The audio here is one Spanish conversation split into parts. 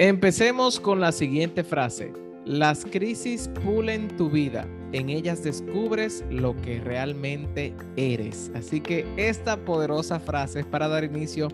Empecemos con la siguiente frase. Las crisis pulen tu vida. En ellas descubres lo que realmente eres. Así que esta poderosa frase es para dar inicio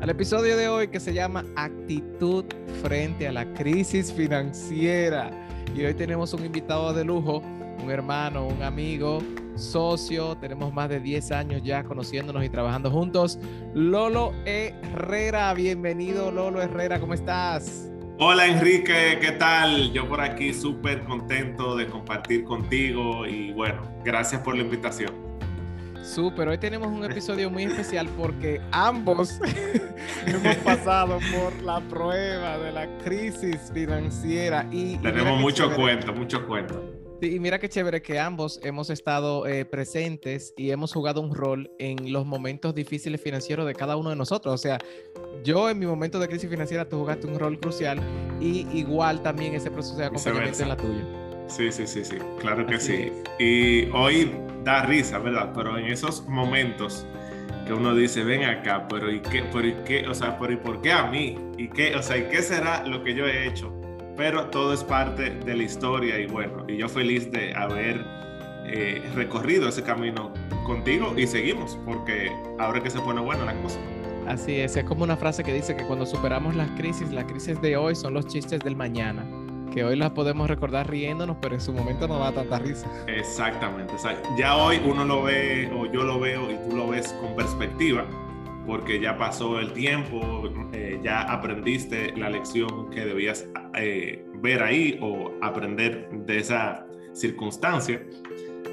al episodio de hoy que se llama Actitud frente a la crisis financiera. Y hoy tenemos un invitado de lujo, un hermano, un amigo, socio. Tenemos más de 10 años ya conociéndonos y trabajando juntos. Lolo Herrera, bienvenido Lolo Herrera, ¿cómo estás? Hola Enrique, ¿qué tal? Yo por aquí súper contento de compartir contigo y bueno, gracias por la invitación. Súper, hoy tenemos un episodio muy especial porque ambos hemos pasado por la prueba de la crisis financiera y... Tenemos mucho cuento, mucho cuento. Sí, y mira qué chévere que ambos hemos estado eh, presentes y hemos jugado un rol en los momentos difíciles financieros de cada uno de nosotros. O sea, yo en mi momento de crisis financiera tú jugaste un rol crucial y igual también ese proceso de acompañamiento en la tuya. Sí, sí, sí, sí, claro que sí. Y hoy da risa, ¿verdad? Pero en esos momentos que uno dice, ven acá, pero ¿y qué? Pero ¿y qué? O sea, pero ¿y por qué a mí? ¿Y qué? O sea, ¿y qué será lo que yo he hecho? Pero todo es parte de la historia y bueno, y yo feliz de haber eh, recorrido ese camino contigo y seguimos, porque ahora que se pone buena la cosa. Así es, es como una frase que dice que cuando superamos las crisis, las crisis de hoy son los chistes del mañana que hoy las podemos recordar riéndonos, pero en su momento no da tanta risa. Exactamente. ya hoy uno lo ve, o yo lo veo, y tú lo ves con perspectiva, porque ya pasó el tiempo, eh, ya aprendiste la lección que debías eh, ver ahí o aprender de esa circunstancia.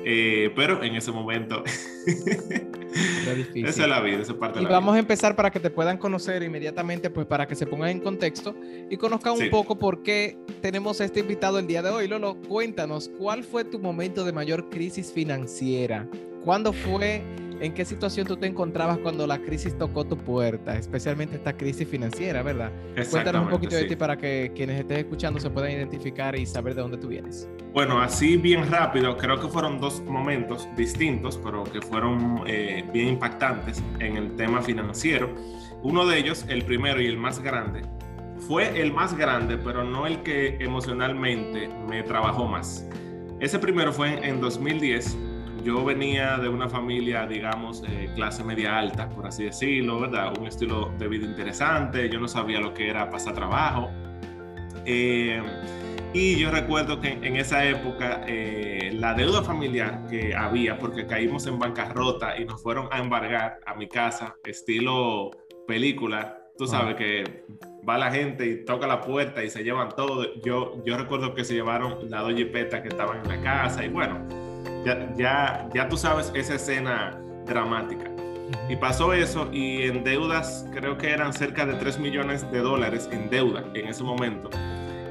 Eh, pero en ese momento, esa es la vida, esa parte de y vamos a empezar para que te puedan conocer inmediatamente, pues para que se pongan en contexto y conozcan un poco por qué tenemos este invitado el día de hoy. Lolo, cuéntanos, ¿cuál fue tu momento de mayor crisis financiera? ¿Cuándo fue? ¿En qué situación tú te encontrabas cuando la crisis tocó tu puerta? Especialmente esta crisis financiera, ¿verdad? Cuéntanos un poquito de ti para que quienes estén escuchando se puedan identificar y saber de dónde tú vienes. Bueno, así bien rápido, creo que fueron dos momentos distintos, pero que fueron eh, bien impactantes en el tema financiero. Uno de ellos, el primero y el más grande, fue el más grande, pero no el que emocionalmente me trabajó más. Ese primero fue en 2010 yo venía de una familia, digamos, eh, clase media alta, por así decirlo, ¿verdad? Un estilo de vida interesante, yo no sabía lo que era pasar trabajo. Eh, y yo recuerdo que en esa época eh, la deuda familiar que había, porque caímos en bancarrota y nos fueron a embargar a mi casa, estilo película, tú sabes que va la gente y toca la puerta y se llevan todo. Yo, yo recuerdo que se llevaron la dos jipetas que estaban en la casa y bueno, ya, ya, tú sabes esa escena dramática. Y pasó eso y en deudas creo que eran cerca de 3 millones de dólares en deuda en ese momento.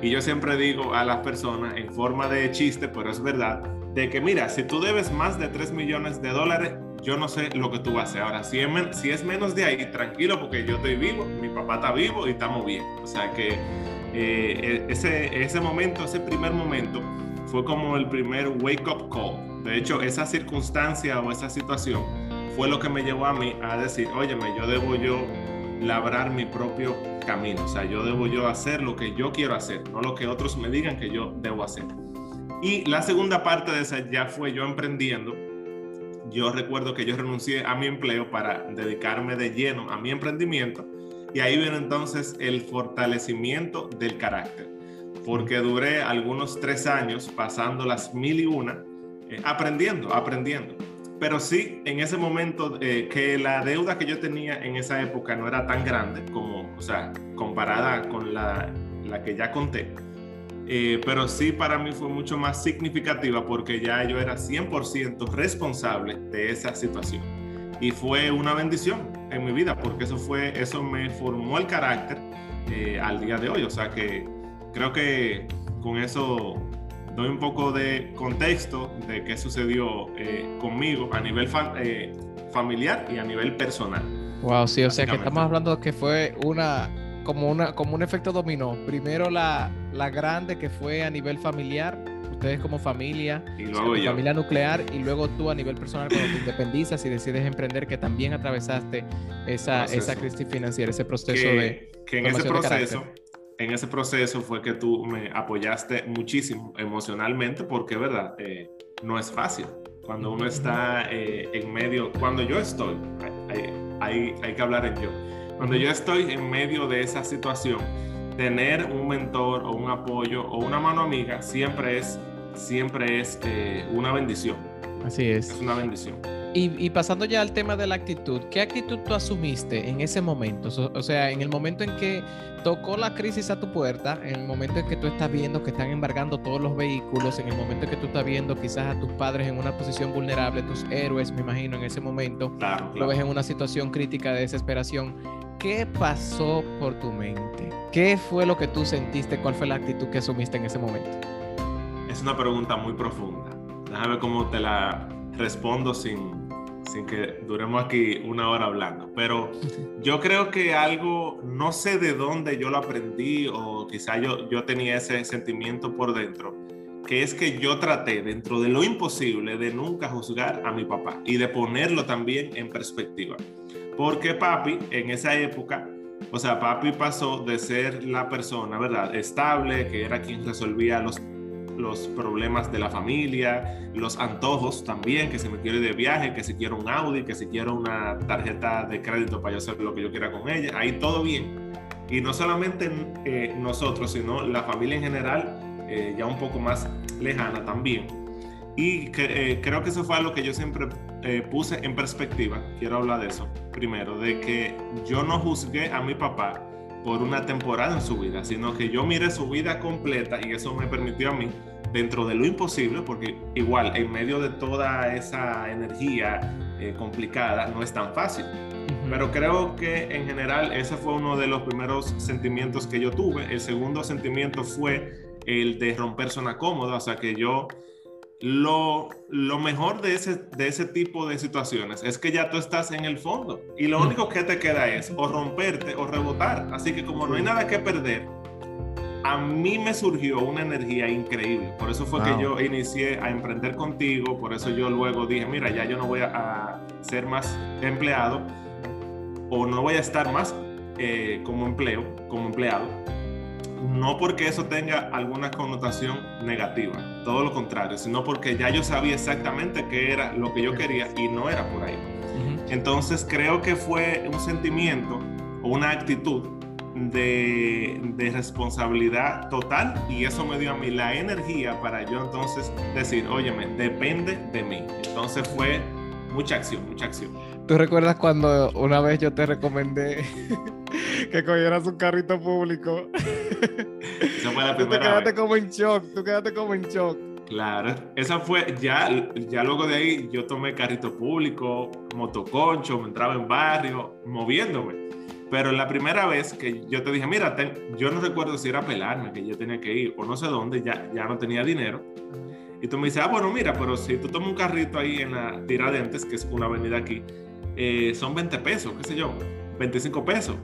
Y yo siempre digo a las personas en forma de chiste, pero es verdad, de que mira, si tú debes más de 3 millones de dólares, yo no sé lo que tú vas a hacer. Ahora, si es, si es menos de ahí, tranquilo, porque yo estoy vivo, mi papá está vivo y estamos bien. O sea que eh, e, ese, ese momento, ese primer momento, fue como el primer wake up call de hecho, esa circunstancia o esa situación fue lo que me llevó a mí a decir, óyeme, yo debo yo labrar mi propio camino, o sea, yo debo yo hacer lo que yo quiero hacer, no lo que otros me digan que yo debo hacer. Y la segunda parte de esa ya fue yo emprendiendo. Yo recuerdo que yo renuncié a mi empleo para dedicarme de lleno a mi emprendimiento y ahí viene entonces el fortalecimiento del carácter, porque duré algunos tres años pasando las mil y una eh, aprendiendo, aprendiendo. Pero sí, en ese momento eh, que la deuda que yo tenía en esa época no era tan grande como, o sea, comparada con la, la que ya conté. Eh, pero sí para mí fue mucho más significativa porque ya yo era 100% responsable de esa situación. Y fue una bendición en mi vida porque eso, fue, eso me formó el carácter al día de hoy. O sea que creo que con eso doy un poco de contexto de qué sucedió eh, conmigo a nivel eh, familiar y a nivel personal. Wow, sí, o sea que estamos hablando de que fue una como una como un efecto dominó. Primero la, la grande que fue a nivel familiar, ustedes como familia, y luego familia nuclear, y luego tú a nivel personal cuando te independizas y decides emprender, que también atravesaste esa, esa crisis financiera, ese proceso de... Que en ese proceso en ese proceso fue que tú me apoyaste muchísimo emocionalmente, porque, ¿verdad? Eh, no es fácil. Cuando uno está eh, en medio, cuando yo estoy, hay, hay, hay, que hablar en yo. Cuando yo estoy en medio de esa situación, tener un mentor o un apoyo o una mano amiga siempre es, siempre es eh, una bendición. Así es. Es una bendición. Y, pasando ya al tema de la actitud, ¿qué actitud tú asumiste en ese momento? O, sea, en el momento en que tocó la crisis a tu puerta, en el momento en que tú estás viendo que están embargando todos los vehículos, en el momento en que tú estás viendo quizás a tus padres en una posición vulnerable, tus héroes, me imagino, en ese momento, lo ves en una situación crítica de desesperación. ¿Qué pasó por tu mente? ¿Qué fue lo que tú sentiste? ¿Cuál fue la actitud que asumiste en ese momento? Es una pregunta muy profunda. Déjame ver cómo te la respondo sin, sin que duremos aquí una hora hablando, pero yo creo que algo, no sé de dónde yo lo aprendí o quizá yo, yo tenía ese sentimiento por dentro, que es que yo traté dentro de lo imposible de nunca juzgar a mi papá y de ponerlo también en perspectiva. Porque papi en esa época, o sea, papi pasó de ser la persona, ¿verdad? Estable, que era quien resolvía los los problemas de la familia, los antojos también, que si me quiero ir de viaje, que si quiero un Audi, que si quiero una tarjeta de crédito para yo hacer lo que yo quiera con ella, ahí todo bien. Y no solamente eh, nosotros, sino la familia en general, eh, ya un poco más lejana también. Y eh, creo que eso fue algo que yo siempre puse en perspectiva, quiero hablar de eso primero, de que yo no juzgué a mi papá por una temporada en su vida, sino que yo mire su vida completa y eso me permitió a mí, dentro de lo imposible, porque igual en medio de toda esa energía eh, complicada no es tan fácil. Pero creo que en general ese fue uno de los primeros sentimientos que yo tuve. El segundo sentimiento fue el de romper zona cómoda, o sea que yo lo, lo, mejor de ese, de ese tipo de situaciones es que ya tú estás en el fondo y lo único que te queda es o romperte o rebotar. Así que como no hay nada que perder, a mí me surgió una energía increíble. Por eso fue que yo inicié a emprender contigo, por eso yo luego dije, mira, ya yo no voy a, ser más empleado o no voy a estar más eh, como empleo, como empleado no porque eso tenga alguna connotación negativa, todo lo contrario, sino porque ya yo sabía exactamente qué era lo que yo quería y no era por ahí. Entonces creo que fue un sentimiento o una actitud de, de, responsabilidad total y eso me dio a mí la energía para yo entonces decir, óyeme, depende de mí. Entonces fue mucha acción, mucha acción. ¿Tú recuerdas cuando una vez yo te recomendé que cogieras un carrito público? Esa fue la primera Tú te quedaste como en shock, tú quedaste como en shock. Claro, esa fue, ya, ya luego de ahí yo tomé carrito público, motoconcho, me entraba en barrio, moviéndome. Pero la primera vez que yo te dije, mira, yo no recuerdo si era pelarme, que yo tenía que ir, o no sé dónde, ya, ya no tenía dinero. Y tú me dices, ah, bueno, mira, pero si tú tomas un carrito ahí en la Tiradentes, que es una avenida aquí, eh, son 20 pesos, qué sé yo, 25 pesos.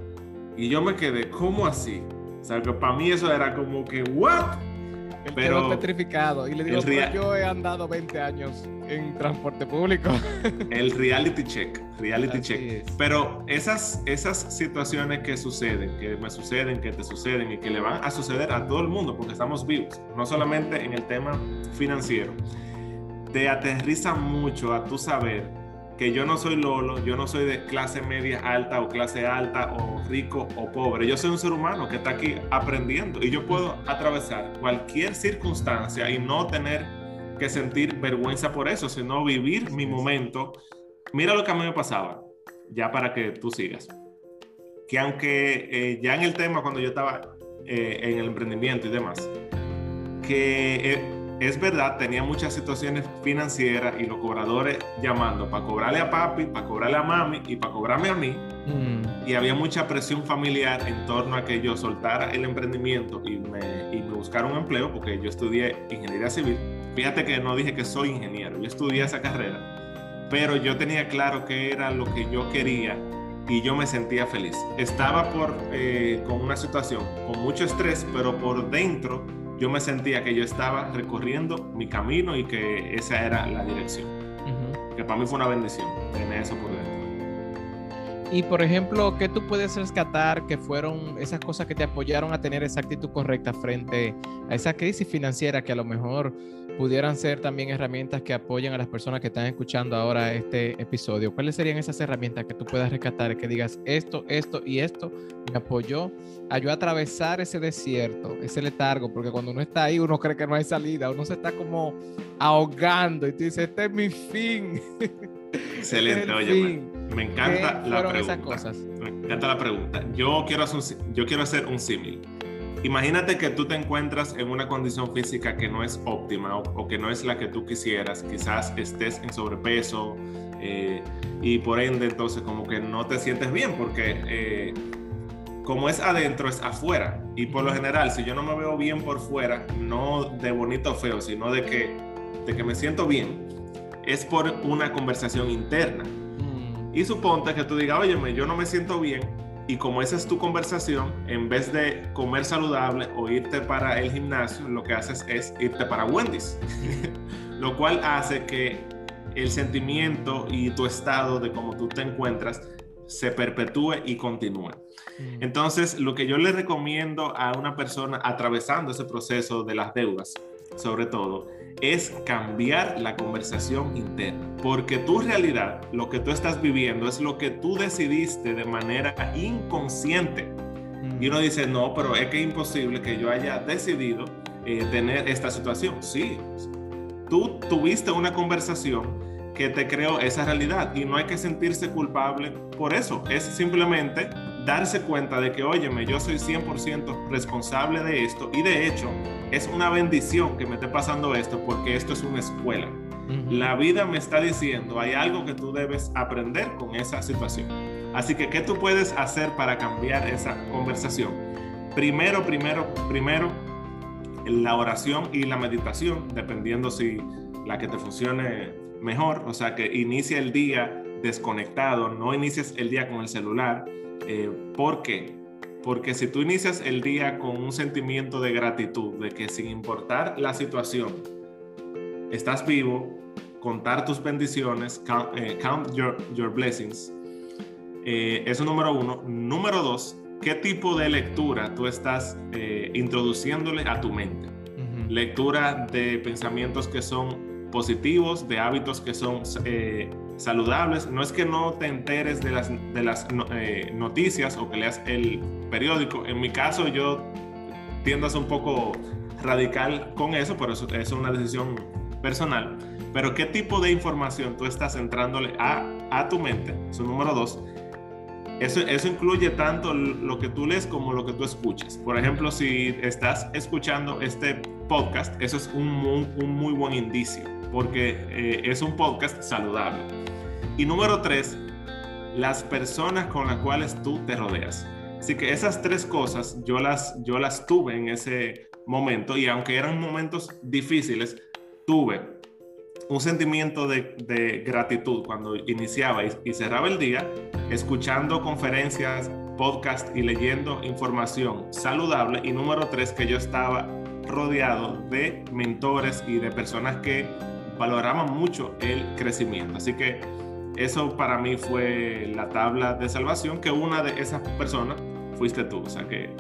Y yo me quedé, ¿cómo así? O sea, que para mí eso era como que, ¿what? pero petrificado. Y le digo, yo he andado 20 años en transporte público. El reality check, reality check. Pero esas, esas situaciones que suceden, que me suceden, que te suceden y que le van a suceder a todo el mundo, porque estamos vivos, no solamente en el tema financiero, te aterriza mucho a tu saber que yo no soy Lolo, yo no soy de clase media alta o clase alta o rico o pobre. Yo soy un ser humano que está aquí aprendiendo y yo puedo atravesar cualquier circunstancia y no tener que sentir vergüenza por eso, sino vivir mi momento. Mira lo que a mí me pasaba, ya para que tú sigas. Que aunque eh, ya en el tema, cuando yo estaba eh, en el emprendimiento y demás, que... Eh, es verdad, tenía muchas situaciones financieras y los cobradores llamando para cobrarle a papi, para cobrarle a mami y para cobrarme a mí. Mm. Y había mucha presión familiar en torno a que yo soltara el emprendimiento y me, y me buscara un empleo, porque yo estudié ingeniería civil. Fíjate que no dije que soy ingeniero, yo estudié esa carrera, pero yo tenía claro que era lo que yo quería y yo me sentía feliz. Estaba por, eh, con una situación con mucho estrés, pero por dentro yo me sentía que yo estaba recorriendo mi camino y que esa era la dirección. Que para mí fue una bendición tener eso por dentro. Y por ejemplo, ¿qué tú puedes rescatar que fueron esas cosas que te apoyaron a tener esa actitud correcta frente a esa crisis financiera que a lo mejor pudieran ser también herramientas que apoyen a las personas que están escuchando ahora este episodio? ¿Cuáles serían esas herramientas que tú puedas rescatar, que digas esto, esto y esto me apoyó a yo atravesar ese desierto, ese letargo? Porque cuando uno está ahí, uno cree que no hay salida, uno se está como ahogando y tú dices, este es mi fin. Excelente, oye, me, encanta la pregunta. Me encanta la pregunta. Yo quiero hacer un, yo quiero hacer un símil. Imagínate que tú te encuentras en una condición física que no es óptima o, que no es la que tú quisieras. Quizás estés en sobrepeso eh, y por ende entonces como que no te sientes bien porque eh, como es adentro es afuera. Y por lo general, si yo no me veo bien por fuera, no de bonito o feo, sino de que, de que me siento bien, es por una conversación interna. Mm. Y suponte que tú digas, óyeme, yo no me siento bien, y como esa es tu conversación, en vez de comer saludable o irte para el gimnasio, lo que haces es irte para Wendy's. lo cual hace que el sentimiento y tu estado de cómo tú te encuentras se perpetúe y continúe. Mm. Entonces, lo que yo le recomiendo a una persona atravesando ese proceso de las deudas, sobre todo, es cambiar la conversación interna. Porque tu realidad, lo que tú estás viviendo, es lo que tú decidiste de manera inconsciente. Y uno dice, no, pero es que es imposible que yo haya decidido eh, tener esta situación. Sí, tú tuviste una conversación que te creó esa realidad y no hay que sentirse culpable por eso. Es simplemente darse cuenta de que, óyeme, yo soy 100% responsable de esto y de hecho es una bendición que me esté pasando esto porque esto es una escuela. La vida me está diciendo, hay algo que tú debes aprender con esa situación. Así que, ¿qué tú puedes hacer para cambiar esa conversación? Primero, primero, primero, la oración y la meditación, dependiendo si la que te funcione mejor, o sea, que inicie el día desconectado, no inicies el día con el celular. Eh, ¿Por qué? Porque si tú inicias el día con un sentimiento de gratitud, de que sin importar la situación, estás vivo, contar tus bendiciones, count, eh, your, blessings, eh, eso número uno. Número dos, ¿qué tipo de lectura tú estás introduciéndole a tu mente? Lectura de pensamientos que son positivos, de hábitos que son eh, saludables. No es que no te enteres de las, de las eh, noticias o que leas el periódico. En mi caso yo tiendo a ser un poco radical con eso, pero eso, es una decisión personal. Pero ¿qué tipo de información tú estás entrándole a, a tu mente? Eso número dos. Eso, eso, incluye tanto lo que tú lees como lo que tú escuchas. Por ejemplo, si estás escuchando este podcast, eso es un, un muy buen indicio porque eh, es un podcast saludable. Y número tres, las personas con las cuales tú te rodeas. Así que esas tres cosas yo las, yo las tuve en ese momento y aunque eran momentos difíciles, tuve un sentimiento de, gratitud cuando iniciaba y, y, cerraba el día, escuchando conferencias, podcast y leyendo información saludable. Y número tres, que yo estaba rodeado de mentores y de personas que valoraban mucho el crecimiento. Así que eso para mí fue la tabla de salvación, que una de esas personas fuiste tú. O sea que...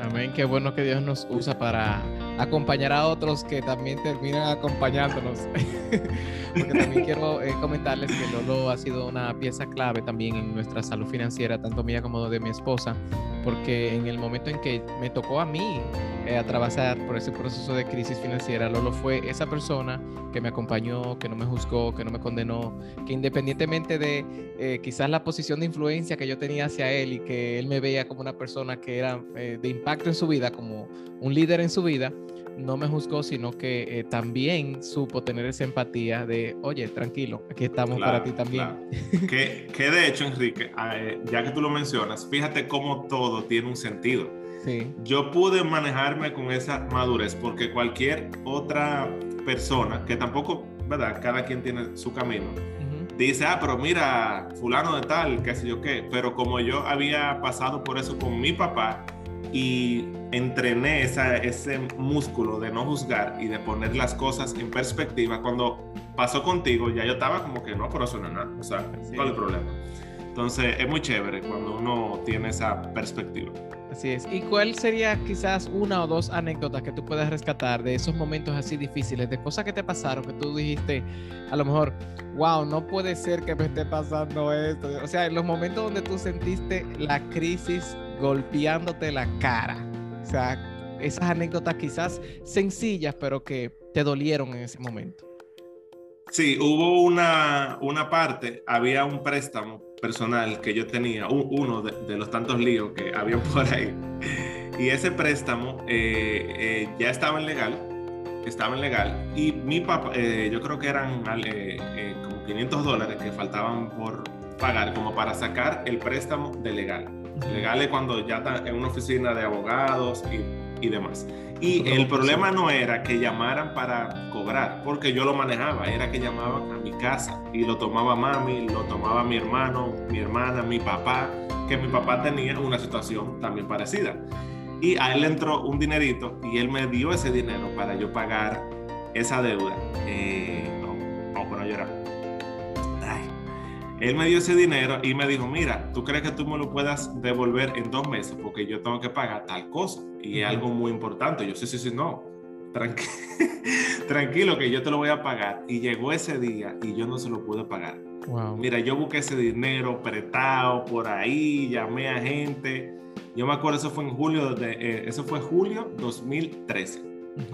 Amén, qué bueno que Dios nos usa para acompañar a otros que también terminan acompañándonos. Porque también quiero eh, comentarles que Lolo ha sido una pieza clave también en nuestra salud financiera, tanto mía como de mi esposa, porque en el momento en que me tocó a mí eh, atravesar por ese proceso de crisis financiera, Lolo fue esa persona que me acompañó, que no me juzgó, que no me condenó, que independientemente de eh, quizás la posición de influencia que yo tenía hacia él y que él me veía como una persona que era de impacto en su vida, como un líder en su vida, no me juzgó, sino que eh, también supo tener esa empatía de, oye, tranquilo, aquí estamos para ti también. que, que, de hecho, Enrique, ah, eh, ya que tú lo mencionas, fíjate cómo todo tiene un sentido. Sí. Yo pude manejarme con esa madurez porque cualquier otra persona, que tampoco, ¿verdad? Cada quien tiene su camino. Dice, ah, pero mira, fulano de tal, qué sé yo qué. Pero como yo había pasado por eso con mi papá, y entrené ese músculo de no juzgar y de poner las cosas en perspectiva. Cuando pasó contigo, ya yo estaba como que no, pero eso no es nada. O sea, ¿cuál es el problema? Entonces, es muy chévere cuando uno tiene esa perspectiva. Así es. ¿Y cuál sería quizás una o dos anécdotas que tú puedas rescatar de esos momentos así difíciles, de cosas que te pasaron, que tú dijiste, a lo mejor, wow, no puede ser que me esté pasando esto? O sea, en los momentos donde tú sentiste la crisis golpeándote la cara. O sea, esas anécdotas quizás sencillas, pero que te dolieron en ese momento. Sí, hubo una, una parte, había un préstamo personal que yo tenía, uno de, los tantos líos que había por ahí. Y ese préstamo eh, eh, ya estaba en legal, estaba en legal. Y mi papá, eh, yo creo que eran como 500 dólares que faltaban por pagar, como para sacar el préstamo de legal. Legal es cuando ya está en una oficina de abogados y, y demás. Y el problema no era que llamaran para cobrar, porque yo lo manejaba, era que llamaban a mi casa y lo tomaba mami, lo tomaba mi hermano, mi hermana, mi papá, que mi papá tenía una situación también parecida. Y a él le entró un dinerito y él me dio ese dinero para yo pagar esa deuda. Eh, no, no, llorar. Él me dio ese dinero y me dijo, mira, ¿tú crees que tú me lo puedas devolver en dos meses? Porque yo tengo que pagar tal cosa. Y es algo muy importante. Yo, sí, sí, sí, no. tranquilo que yo te lo voy a pagar. Y llegó ese día y yo no se lo pude pagar. Mira, yo busqué ese dinero prestado por ahí, llamé a gente. Yo me acuerdo, eso fue en julio, de, eh, eso fue julio 2013.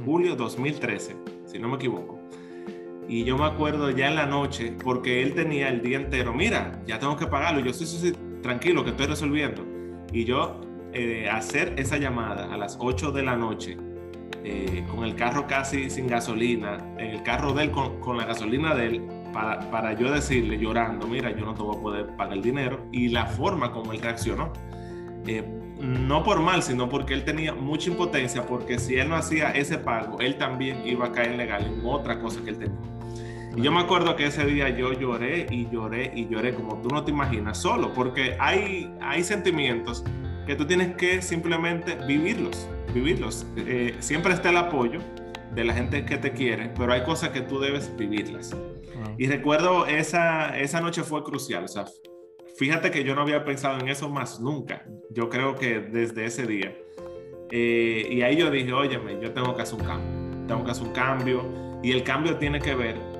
Julio 2013, si no me equivoco. Y yo me acuerdo ya en la noche, porque él tenía el día entero, mira, ya tengo que pagarlo. yo, sí, sí, sí, tranquilo, que estoy resolviendo. Y yo eh, hacer esa llamada a las 8 de la noche, eh, con el carro casi sin gasolina, en el carro de él con, la gasolina de él, para, para, yo decirle llorando, mira, yo no te voy a poder pagar el dinero, y la forma como él reaccionó. Eh, no por mal, sino porque él tenía mucha impotencia, porque si él no hacía ese pago, él también iba a caer legal en otra cosa que él tenía. Y yo me acuerdo que ese día yo lloré y lloré y lloré como tú no te imaginas, solo, porque hay, hay sentimientos que tú tienes que simplemente vivirlos, vivirlos. Eh, siempre está el apoyo de la gente que te quiere, pero hay cosas que tú debes vivirlas. Y recuerdo esa, esa noche fue crucial, o sea, fíjate que yo no había pensado en eso más nunca, yo creo que desde ese día. Eh, y ahí yo dije, óyeme, yo tengo que hacer un cambio, tengo que hacer un cambio, y el cambio tiene que ver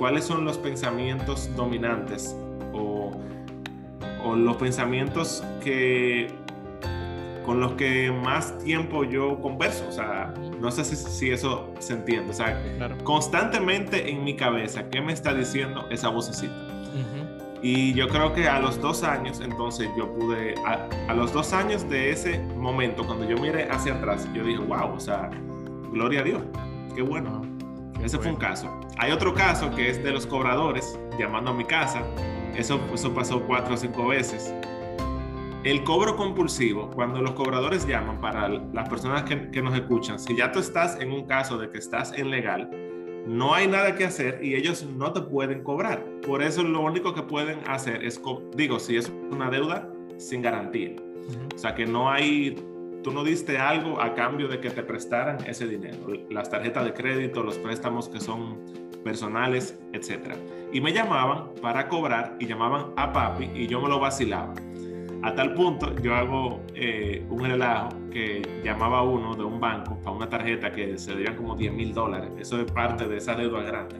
cuáles son los pensamientos dominantes o, o los pensamientos que con los que más tiempo yo converso. O sea, no sé si, eso se entiende. O sea, constantemente en mi cabeza, ¿qué me está diciendo esa vocecita? Y yo creo que a los dos años, entonces yo pude, a, los dos años de ese momento, cuando yo miré hacia atrás, yo dije, wow, o sea, gloria a Dios, qué bueno. Ese fue un caso. Hay otro caso que es de los cobradores llamando a mi casa. Eso, eso pasó cuatro o cinco veces. El cobro compulsivo, cuando los cobradores llaman para las personas que, que nos escuchan, si ya tú estás en un caso de que estás en legal, no hay nada que hacer y ellos no te pueden cobrar. Por eso lo único que pueden hacer es, digo, si es una deuda sin garantía. O sea que no hay, tú no diste algo a cambio de que te prestaran ese dinero. Las tarjetas de crédito, los préstamos que son personales, etc. Y me llamaban para cobrar y llamaban a papi y yo me lo vacilaba. A tal punto, yo hago eh, un relajo que llamaba a uno de un banco para una tarjeta que se debían como 10 mil dólares. Eso es parte de esa deuda grande.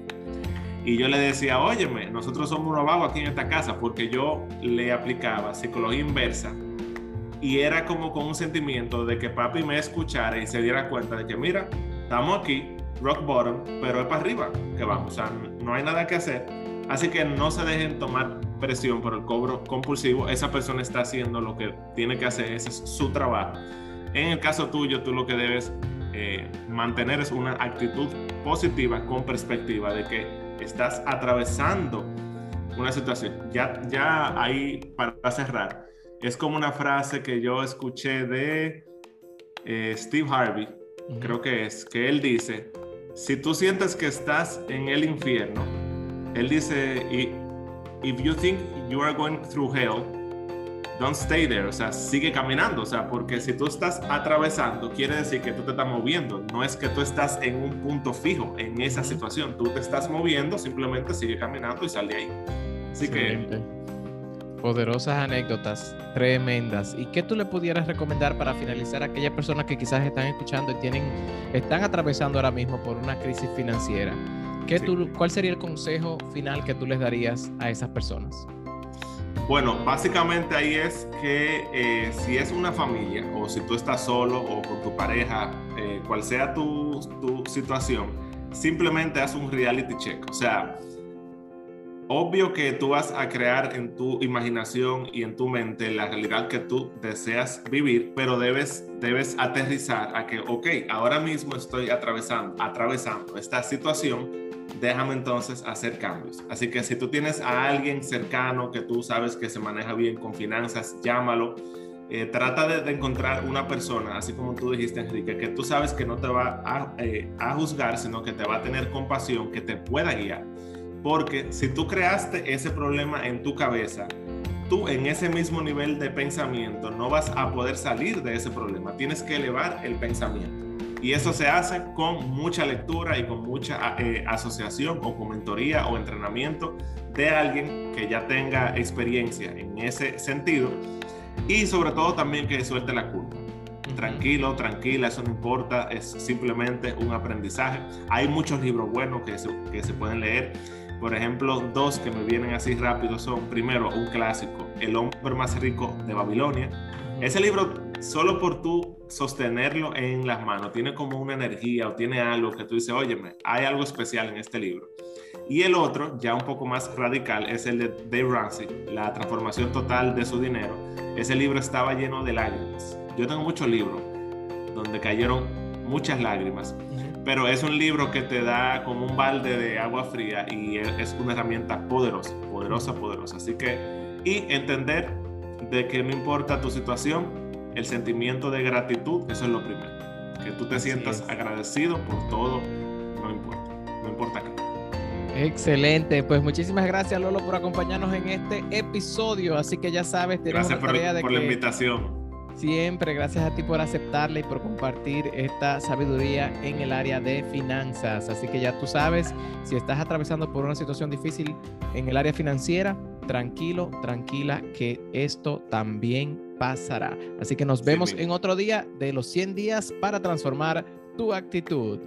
Y yo le decía, óyeme, nosotros somos unos vagos aquí en esta casa porque yo le aplicaba psicología inversa y era como con un sentimiento de que papi me escuchara y se diera cuenta de que, mira, estamos aquí, rock bottom, pero es para arriba que vamos, o sea, no hay nada que hacer. Así que no se dejen tomar presión por el cobro compulsivo, esa persona está haciendo lo que tiene que hacer, ese es su trabajo. En el caso tuyo, tú lo que debes eh, mantener es una actitud positiva con perspectiva de que estás atravesando una situación. Ya, ya ahí, para cerrar, es como una frase que yo escuché de eh, Steve Harvey, creo que es, que él dice, si tú sientes que estás en el infierno, él dice, if you think you are going through hell, don't stay there, o sea, sigue caminando, o sea, porque si tú estás atravesando, quiere decir que tú te estás moviendo, no es que tú estás en un punto fijo en esa situación, tú te estás moviendo, simplemente sigue caminando y sale ahí. Así que... Poderosas anécdotas, tremendas. ¿Y qué tú le pudieras recomendar para finalizar a aquellas personas que quizás están escuchando y tienen, están atravesando ahora mismo por una crisis financiera? ¿Qué tú, ¿Cuál sería el consejo final que tú les darías a esas personas? Bueno, básicamente ahí es que eh, si es una familia o si tú estás solo o con tu pareja, eh, cual sea tu, tu, situación, simplemente haz un reality check. O sea, obvio que tú vas a crear en tu imaginación y en tu mente la realidad que tú deseas vivir, pero debes, debes aterrizar a que, ok, ahora mismo estoy atravesando, atravesando esta situación déjame entonces hacer cambios. Así que si tú tienes a alguien cercano que tú sabes que se maneja bien con finanzas, llámalo. Eh, trata de, encontrar una persona, así como tú dijiste, Enrique, que tú sabes que no te va a, eh, a juzgar, sino que te va a tener compasión, que te pueda guiar. Porque si tú creaste ese problema en tu cabeza, tú en ese mismo nivel de pensamiento no vas a poder salir de ese problema. Tienes que elevar el pensamiento. Y eso se hace con mucha lectura y con mucha eh, asociación o con mentoría o entrenamiento de alguien que ya tenga experiencia en ese sentido y sobre todo también que suelte la culpa. Tranquilo, tranquila, eso no importa, es simplemente un aprendizaje. Hay muchos libros buenos que se, que se pueden leer. Por ejemplo, dos que me vienen así rápido son, primero, un clásico, El hombre más rico de Babilonia. Ese libro solo por tú sostenerlo en las manos, tiene como una energía o tiene algo que tú dices, óyeme, hay algo especial en este libro. Y el otro, ya un poco más radical, es el de Dave Ramsey, La transformación total de su dinero. Ese libro estaba lleno de lágrimas. Yo tengo muchos libros donde cayeron muchas lágrimas, pero es un libro que te da como un balde de agua fría y es una herramienta poderosa, poderosa, poderosa. Así que, y entender de que no importa tu situación, el sentimiento de gratitud, eso es lo primero. Que tú te sientas agradecido por todo, no importa, no importa qué. Excelente, pues muchísimas gracias Lolo por acompañarnos en este episodio, así que ya sabes, tenemos gracias por, tarea de por la invitación. Siempre, gracias a ti por aceptarla y por compartir esta sabiduría en el área de finanzas. Así que ya tú sabes, si estás atravesando por una situación difícil en el área financiera, tranquilo, tranquila, que esto también pasará. Así que nos vemos en otro día de los 100 días para transformar tu actitud.